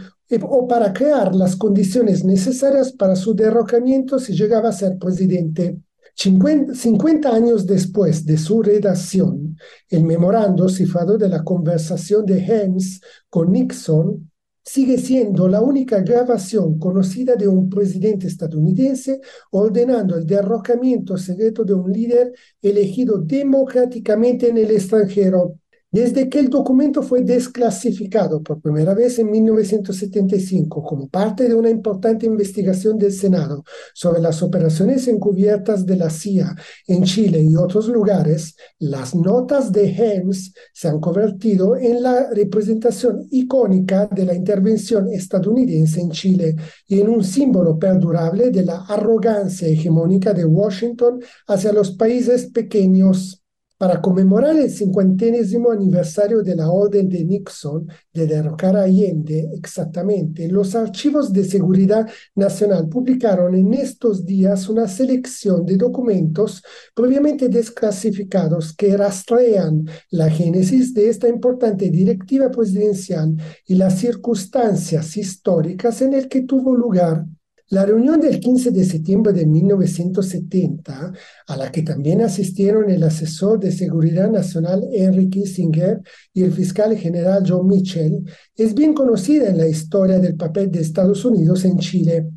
Speaker 5: o para crear las condiciones necesarias para su derrocamiento si llegaba a ser presidente. 50, años después de su redacción, el memorando cifrado de la conversación de Helms con Nixon sigue siendo la única grabación conocida de un presidente estadounidense ordenando el derrocamiento secreto de un líder elegido democráticamente en el extranjero desde que el documento fue desclasificado por primera vez en 1975 como parte de una importante investigación del Senado sobre las operaciones encubiertas de la CIA en Chile y otros lugares, las notas de Helms se han convertido en la representación icónica de la intervención estadounidense en Chile y en un símbolo perdurable de la arrogancia hegemónica de Washington hacia los países pequeños para conmemorar el cincuentésimo aniversario de la orden de Nixon de derrocar a Allende, exactamente, los archivos de seguridad nacional publicaron en estos días una selección de documentos previamente desclasificados que rastrean la génesis de esta importante directiva presidencial y las circunstancias históricas en el que tuvo lugar la reunión del 15 de septiembre de 1970, a la que también asistieron el asesor de Seguridad Nacional Henry Kissinger y el fiscal general John Mitchell, es bien conocida en la historia del papel de Estados Unidos en Chile.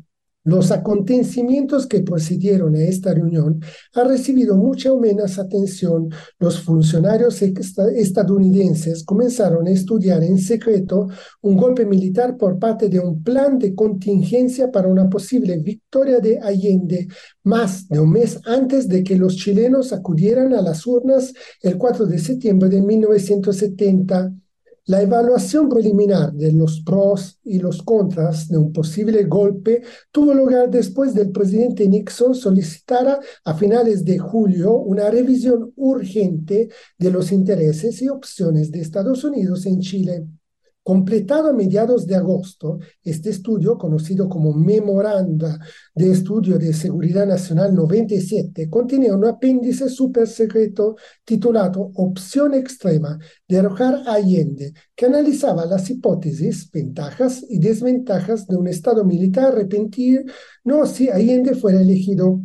Speaker 5: Los acontecimientos que precedieron a esta reunión han recibido mucha o menos atención. Los funcionarios estadounidenses comenzaron a estudiar en secreto un golpe militar por parte de un plan de contingencia para una posible victoria de Allende, más de un mes antes de que los chilenos acudieran a las urnas el 4 de septiembre de 1970. La evaluación preliminar de los pros y los contras de un posible golpe tuvo lugar después del presidente Nixon solicitara a finales de julio una revisión urgente de los intereses y opciones de Estados Unidos en Chile. Completado a mediados de agosto, este estudio, conocido como Memoranda de Estudio de Seguridad Nacional 97, contenía un apéndice super secreto titulado Opción Extrema, derrojar a Allende, que analizaba las hipótesis, ventajas y desventajas de un Estado militar repentino si Allende fuera elegido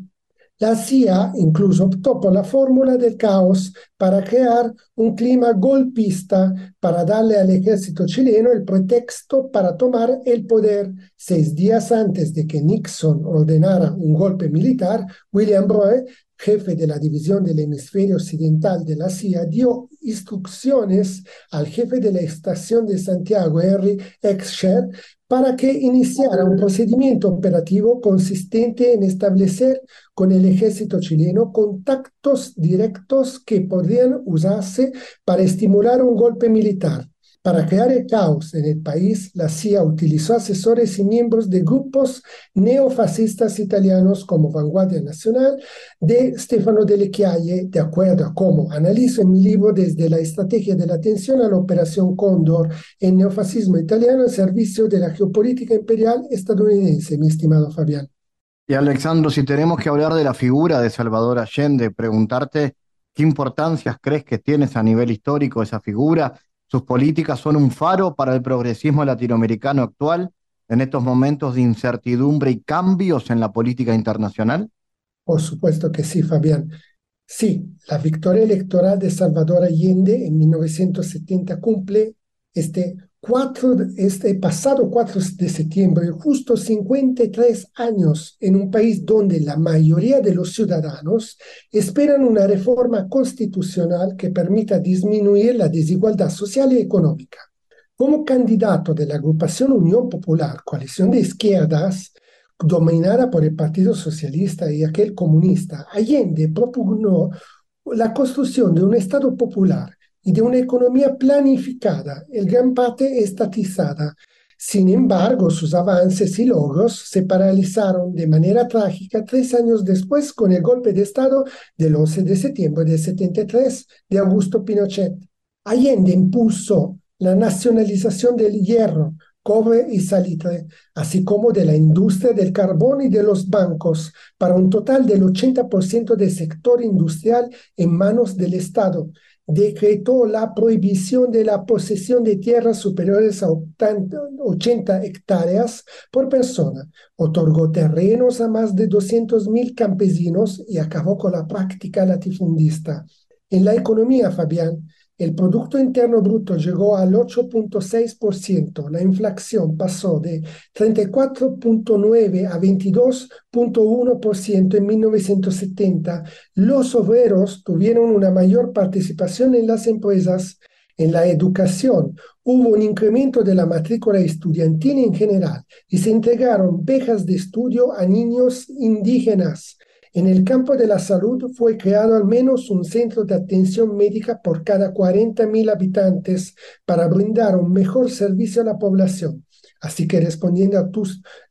Speaker 5: la CIA incluso optó por la fórmula del caos para crear un clima golpista para darle al ejército chileno el pretexto para tomar el poder. Seis días antes de que Nixon ordenara un golpe militar, William Roy, jefe de la división del hemisferio occidental de la CIA, dio instrucciones al jefe de la estación de Santiago, Henry Exsher, para que iniciara un procedimiento operativo consistente en establecer con el ejército chileno contactos directos que podrían usarse para estimular un golpe militar. Para crear el caos en el país, la CIA utilizó asesores y miembros de grupos neofascistas italianos como Vanguardia Nacional de Stefano Delle Chiaie, de acuerdo a cómo analizo en mi libro desde la estrategia de la atención a la Operación Cóndor, el neofascismo italiano al servicio de la geopolítica imperial estadounidense, mi estimado Fabián.
Speaker 1: Y Alexandro, si tenemos que hablar de la figura de Salvador Allende, preguntarte qué importancias crees que tienes a nivel histórico esa figura sus políticas son un faro para el progresismo latinoamericano actual en estos momentos de incertidumbre y cambios en la política internacional?
Speaker 5: Por supuesto que sí, Fabián. Sí, la victoria electoral de Salvador Allende en 1970 cumple este este pasado 4 de septiembre, justo 53 años en un país donde la mayoría de los ciudadanos esperan una reforma constitucional que permita disminuir la desigualdad social y económica. Como candidato de la agrupación Unión Popular, coalición de izquierdas, dominada por el Partido Socialista y aquel comunista, Allende propugnó la construcción de un Estado popular y de una economía planificada, en gran parte estatizada. Sin embargo, sus avances y logros se paralizaron de manera trágica tres años después con el golpe de Estado del 11 de septiembre de 73 de Augusto Pinochet. Allende impuso la nacionalización del hierro, cobre y salitre, así como de la industria del carbón y de los bancos, para un total del 80% del sector industrial en manos del Estado. Decretó la prohibición de la posesión de tierras superiores a 80 hectáreas por persona, otorgó terrenos a más de 200.000 campesinos y acabó con la práctica latifundista. En la economía, Fabián, el Producto Interno Bruto llegó al 8.6%, la inflación pasó de 34.9 a 22.1% en 1970, los obreros tuvieron una mayor participación en las empresas, en la educación, hubo un incremento de la matrícula estudiantil en general y se entregaron becas de estudio a niños indígenas. En el campo de la salud fue creado al menos un centro de atención médica por cada 40.000 habitantes para brindar un mejor servicio a la población. Así que respondiendo a,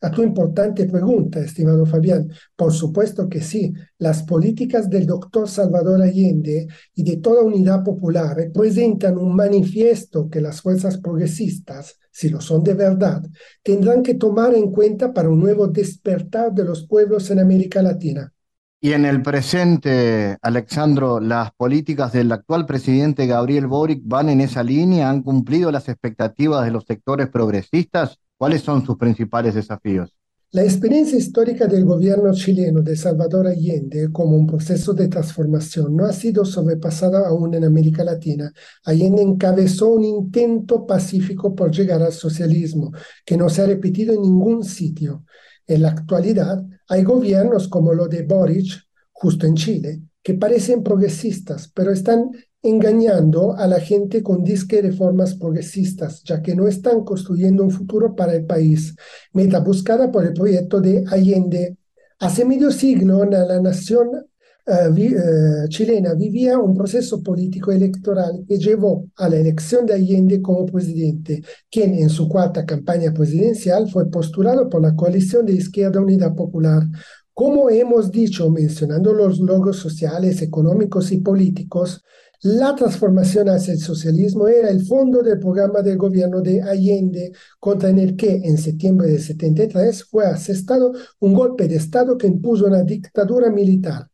Speaker 5: a tu importante pregunta, estimado Fabián, por supuesto que sí, las políticas del doctor Salvador Allende y de toda unidad popular representan un manifiesto que las fuerzas progresistas, si lo son de verdad, tendrán que tomar en cuenta para un nuevo despertar de los pueblos en América Latina.
Speaker 1: Y en el presente, Alexandro, ¿las políticas del actual presidente Gabriel Boric van en esa línea? ¿Han cumplido las expectativas de los sectores progresistas? ¿Cuáles son sus principales desafíos?
Speaker 5: La experiencia histórica del gobierno chileno de Salvador Allende como un proceso de transformación no ha sido sobrepasada aún en América Latina. Allende encabezó un intento pacífico por llegar al socialismo, que no se ha repetido en ningún sitio. En la actualidad hay gobiernos como lo de Boric, justo en Chile, que parecen progresistas, pero están engañando a la gente con disque reformas progresistas, ya que no están construyendo un futuro para el país, meta buscada por el proyecto de Allende. Hace medio siglo, la nación eh, eh, chilena vivía un proceso político electoral que llevó a la elección de Allende como presidente, quien en su cuarta campaña presidencial fue postulado por la coalición de Izquierda Unida Popular. Como hemos dicho, mencionando los logros sociales, económicos y políticos, la transformación hacia el socialismo era el fondo del programa del gobierno de Allende, contra el que en septiembre de 73 fue asestado un golpe de Estado que impuso una dictadura militar.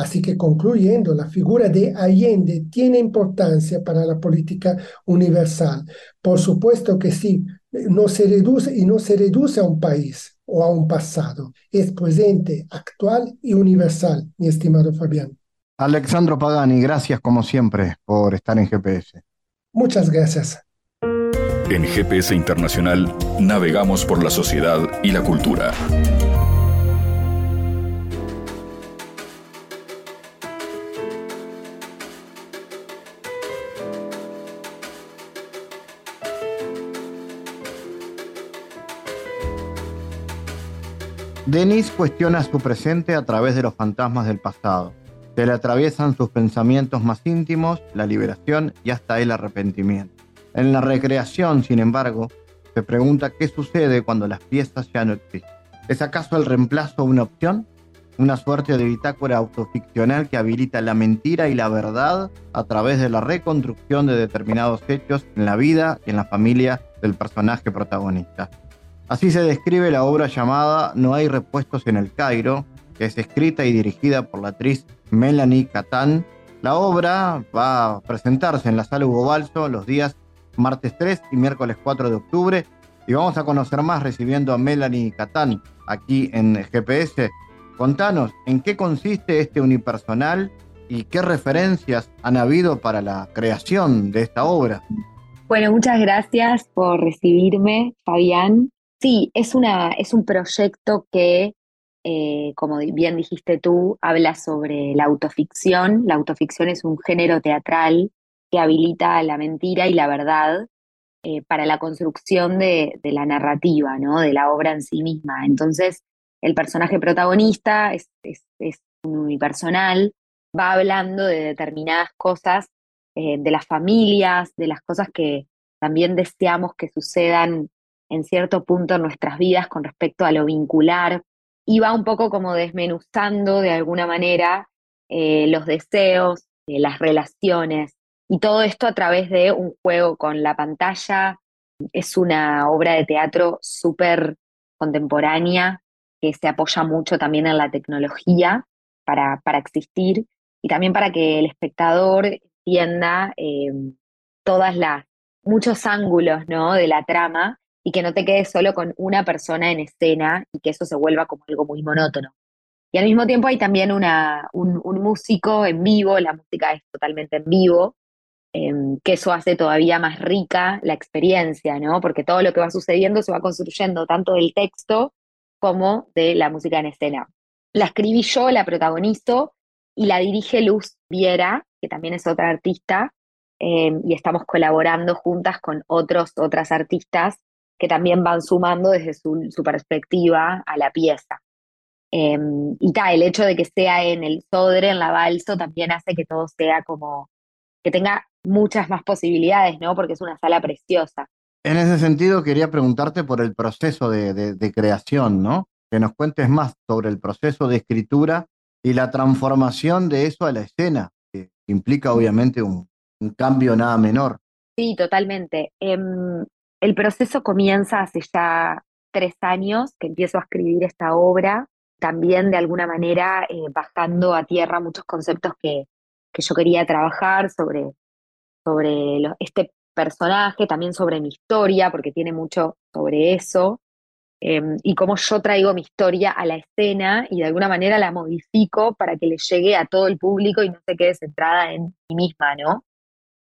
Speaker 5: Así que concluyendo, la figura de Allende tiene importancia para la política universal. Por supuesto que sí, no se reduce y no se reduce a un país o a un pasado. Es presente, actual y universal, mi estimado Fabián.
Speaker 1: Alexandro Pagani, gracias como siempre por estar en GPS.
Speaker 5: Muchas gracias.
Speaker 2: En GPS Internacional navegamos por la sociedad y la cultura.
Speaker 1: Denis cuestiona su presente a través de los fantasmas del pasado. Se le atraviesan sus pensamientos más íntimos, la liberación y hasta el arrepentimiento. En la recreación, sin embargo, se pregunta qué sucede cuando las piezas ya no existen. ¿Es acaso el reemplazo una opción? Una suerte de bitácora autoficcional que habilita la mentira y la verdad a través de la reconstrucción de determinados hechos en la vida y en la familia del personaje protagonista. Así se describe la obra llamada No hay repuestos en el Cairo, que es escrita y dirigida por la actriz Melanie Catán. La obra va a presentarse en la sala Hugo Balso los días martes 3 y miércoles 4 de octubre y vamos a conocer más recibiendo a Melanie Catán aquí en GPS. Contanos, ¿en qué consiste este unipersonal y qué referencias han habido para la creación de esta obra?
Speaker 6: Bueno, muchas gracias por recibirme, Fabián. Sí, es, una, es un proyecto que, eh, como bien dijiste tú, habla sobre la autoficción. La autoficción es un género teatral que habilita la mentira y la verdad eh, para la construcción de, la narrativa, ¿no? de la obra en sí misma. Entonces, el personaje protagonista es, es, es unipersonal, va hablando de determinadas cosas, eh, de las familias, de las cosas que también deseamos que sucedan en cierto punto en nuestras vidas con respecto a lo vincular, y va un poco como desmenuzando de alguna manera eh, los deseos, eh, las relaciones, y todo esto a través de un juego con la pantalla. Es una obra de teatro súper contemporánea que se apoya mucho también en la tecnología para, para existir y también para que el espectador entienda eh, todas las muchos ángulos ¿no? de la trama y que no te quedes solo con una persona en escena y que eso se vuelva como algo muy monótono. Y al mismo tiempo hay también una, un, músico en vivo, la música es totalmente en vivo, em, que eso hace todavía más rica la experiencia, ¿no? Porque todo lo que va sucediendo se va construyendo tanto del texto como de la música en escena. La escribí yo, la protagonizo y la dirige Luz Viera, que también es otra artista, em, y estamos colaborando juntas con otros, otras artistas que también van sumando desde su, perspectiva a la pieza. Em, y tal, el hecho de que sea en el Sodre, en la Balso, también hace que todo sea como, que tenga muchas más posibilidades, ¿no? Porque es una sala preciosa.
Speaker 1: En ese sentido, quería preguntarte por el proceso de, creación, ¿no? Que nos cuentes más sobre el proceso de escritura y la transformación de eso a la escena, que implica obviamente un, cambio nada menor.
Speaker 6: Sí, totalmente. Em, el proceso comienza hace ya tres años que empiezo a escribir esta obra, también de alguna manera eh, bajando a tierra muchos conceptos que, yo quería trabajar sobre, sobre este personaje, también sobre mi historia, porque tiene mucho sobre eso, em, y cómo yo traigo mi historia a la escena y de alguna manera la modifico para que le llegue a todo el público y no se quede centrada en mí misma, ¿no?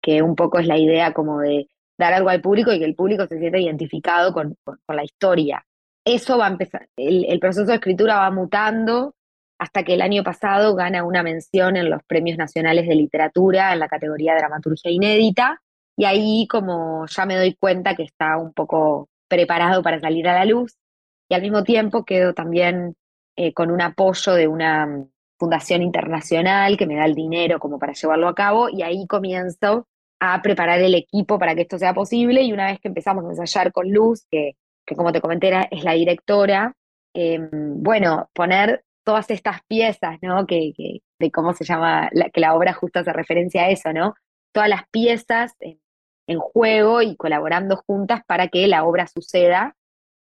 Speaker 6: Que un poco es la idea como de dar algo al público y que el público se sienta identificado con, la historia. Eso va a empezar, el, proceso de escritura va mutando hasta que el año pasado gana una mención en los premios nacionales de literatura en la categoría dramaturgia inédita y ahí como ya me doy cuenta que está un poco preparado para salir a la luz y al mismo tiempo quedo también eh, con un apoyo de una fundación internacional que me da el dinero como para llevarlo a cabo y ahí comienzo a preparar el equipo para que esto sea posible y una vez que empezamos a ensayar con Luz, que, como te comenté es la directora, em, bueno, poner todas estas piezas, ¿no? Que, de cómo se llama, que la obra justo hace referencia a eso, ¿no? Todas las piezas en, juego y colaborando juntas para que la obra suceda.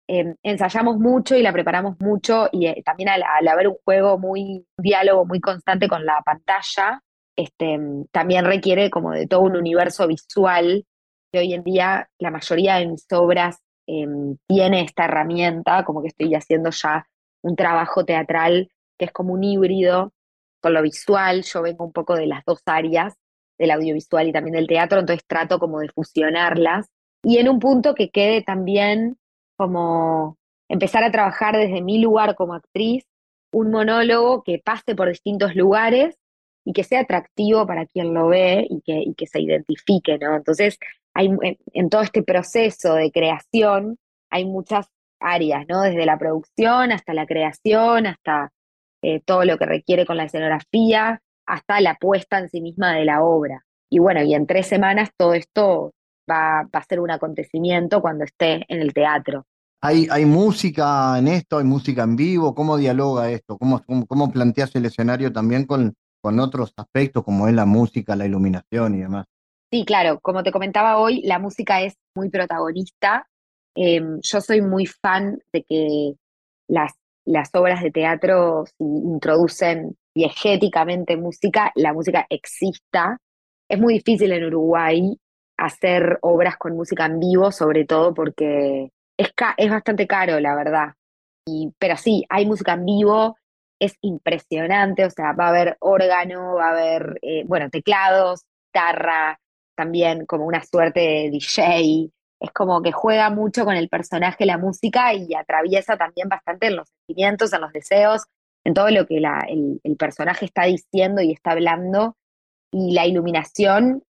Speaker 6: Em, ensayamos mucho y la preparamos mucho y eh, también al, al, haber un juego muy, un diálogo muy constante con la pantalla, este, también requiere como de todo un universo visual, que hoy en día la mayoría de mis obras em, tiene esta herramienta, como que estoy haciendo ya un trabajo teatral que es como un híbrido con lo visual, yo vengo un poco de las dos áreas, del audiovisual y también del teatro, entonces trato como de fusionarlas y en un punto que quede también como empezar a trabajar desde mi lugar como actriz, un monólogo que pase por distintos lugares y que sea atractivo para quien lo ve y que, que se identifique, ¿no? Entonces, hay, en, todo este proceso de creación hay muchas áreas, ¿no? Desde la producción hasta la creación, hasta eh, todo lo que requiere con la escenografía, hasta la puesta en sí misma de la obra. Y bueno, y en tres semanas todo esto va, a ser un acontecimiento cuando esté en el teatro.
Speaker 1: ¿Hay, ¿Hay, música en esto? ¿Hay música en vivo? ¿Cómo dialoga esto? ¿Cómo, cómo, cómo planteas el escenario también con, con otros aspectos como es la música, la iluminación y demás.
Speaker 6: Sí, claro, como te comentaba hoy, la música es muy protagonista. Em, yo soy muy fan de que las, las obras de teatro, si introducen diegéticamente música, la música exista. Es muy difícil en Uruguay hacer obras con música en vivo, sobre todo porque es, es bastante caro, la verdad. Y, pero sí, hay música en vivo, es impresionante, o sea, va a haber órgano, va a haber, eh, bueno, teclados, guitarra, también como una suerte de DJ, es como que juega mucho con el personaje, la música y atraviesa también bastante en los sentimientos, en los deseos, en todo lo que el, personaje está diciendo y está hablando. Y la iluminación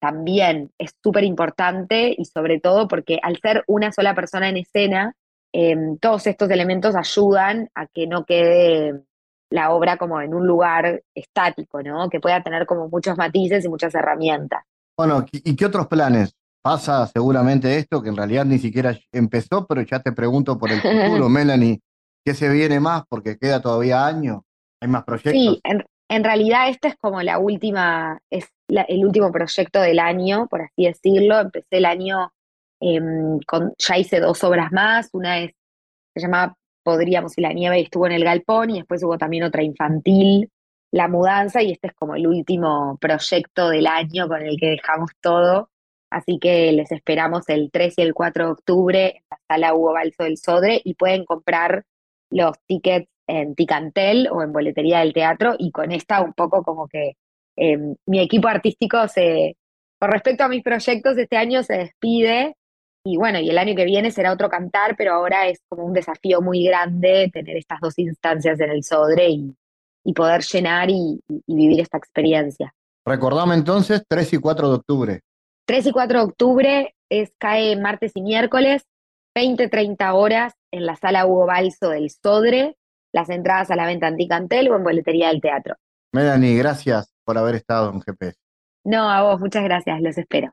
Speaker 6: también es súper importante y sobre todo porque al ser una sola persona en escena, em, todos estos elementos ayudan a que no quede la obra como en un lugar estático, ¿no? Que pueda tener como muchos matices y muchas herramientas.
Speaker 1: Bueno, ¿y qué otros planes? Pasa seguramente esto, que en realidad ni siquiera empezó, pero ya te pregunto por el futuro, Melanie, ¿qué se viene más? Porque queda todavía año, hay más proyectos.
Speaker 6: Sí, en, realidad este es como la última, es el último proyecto del año, por así decirlo. Empecé el año em, con, ya hice dos obras más, una es, se llamaba Podríamos y la nieve estuvo en el galpón y después hubo también otra infantil, La mudanza y este es como el último proyecto del año con el que dejamos todo. Así que les esperamos el 3 y el 4 de octubre en la sala Hugo Balso del Sodre y pueden comprar los tickets en Ticantel o en Boletería del Teatro y con esta un poco como que em, mi equipo artístico se, con respecto a mis proyectos, este año se despide y bueno, y el año que viene será otro cantar, pero ahora es como un desafío muy grande tener estas dos instancias en el Sodre y, poder llenar y, vivir esta experiencia.
Speaker 1: Recordame entonces 3 y 4 de octubre.
Speaker 6: 3 y 4 de octubre es, cae martes y miércoles, 20-30 horas en la sala Hugo Balso del Sodre, las entradas a la venta Anticantel o en boletería del teatro.
Speaker 1: Melanie, gracias por haber estado en GPS.
Speaker 6: No, a vos, muchas gracias, los espero.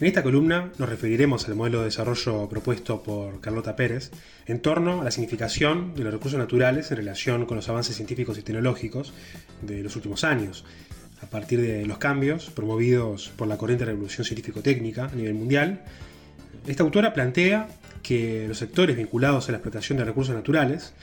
Speaker 7: En esta columna nos referiremos al modelo de desarrollo propuesto por Carlota Pérez en torno a la significación de los recursos naturales en relación con los avances científicos y tecnológicos de los últimos años, a partir de los cambios promovidos por la corriente revolución científico-técnica a nivel mundial. Esta autora plantea que los sectores vinculados a la explotación de recursos naturales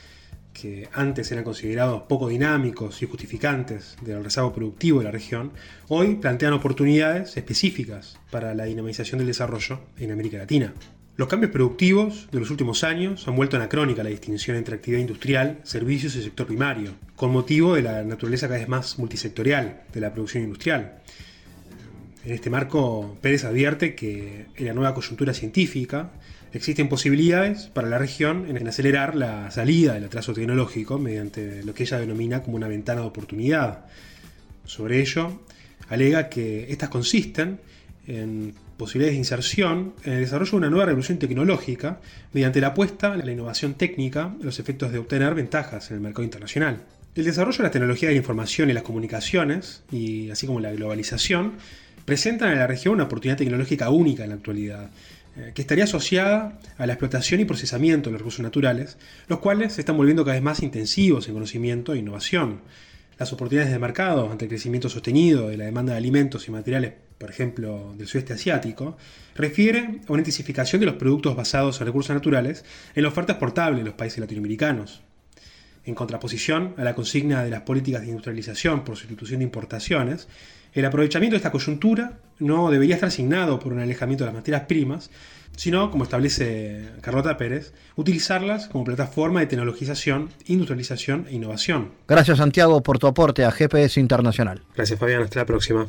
Speaker 7: que antes eran considerados poco dinámicos y justificantes del rezago productivo de la región, hoy plantean oportunidades específicas para la dinamización del desarrollo en América Latina. Los cambios productivos de los últimos años han vuelto anacrónica la distinción entre actividad industrial, servicios y sector primario, con motivo de la naturaleza cada vez más multisectorial de la producción industrial. En este marco, Pérez advierte que en la nueva coyuntura científica existen posibilidades para la región en acelerar la salida del atraso tecnológico mediante lo que ella denomina como una ventana de oportunidad. Sobre ello, alega que estas consisten en posibilidades de inserción en el desarrollo de una nueva revolución tecnológica mediante la apuesta a la innovación técnica y los efectos de obtener ventajas en el mercado internacional. El desarrollo de la tecnología de la información y las comunicaciones, y así como la globalización, presentan a la región una oportunidad tecnológica única en la actualidad, que estaría asociada a la explotación y procesamiento de los recursos naturales, los cuales se están volviendo cada vez más intensivos en conocimiento e innovación. Las oportunidades de mercado ante el crecimiento sostenido de la demanda de alimentos y materiales, por ejemplo, del sudeste asiático, refiere a una intensificación de los productos basados en recursos naturales en la oferta exportable de los países latinoamericanos. En contraposición a la consigna de las políticas de industrialización por sustitución de importaciones, el aprovechamiento de esta coyuntura no debería estar asignado por un alejamiento de las materias primas, sino, como establece Carlota Pérez, utilizarlas como plataforma de tecnologización, industrialización e innovación.
Speaker 1: Gracias Santiago por tu aporte a GPS Internacional.
Speaker 7: Gracias Fabián, hasta la próxima.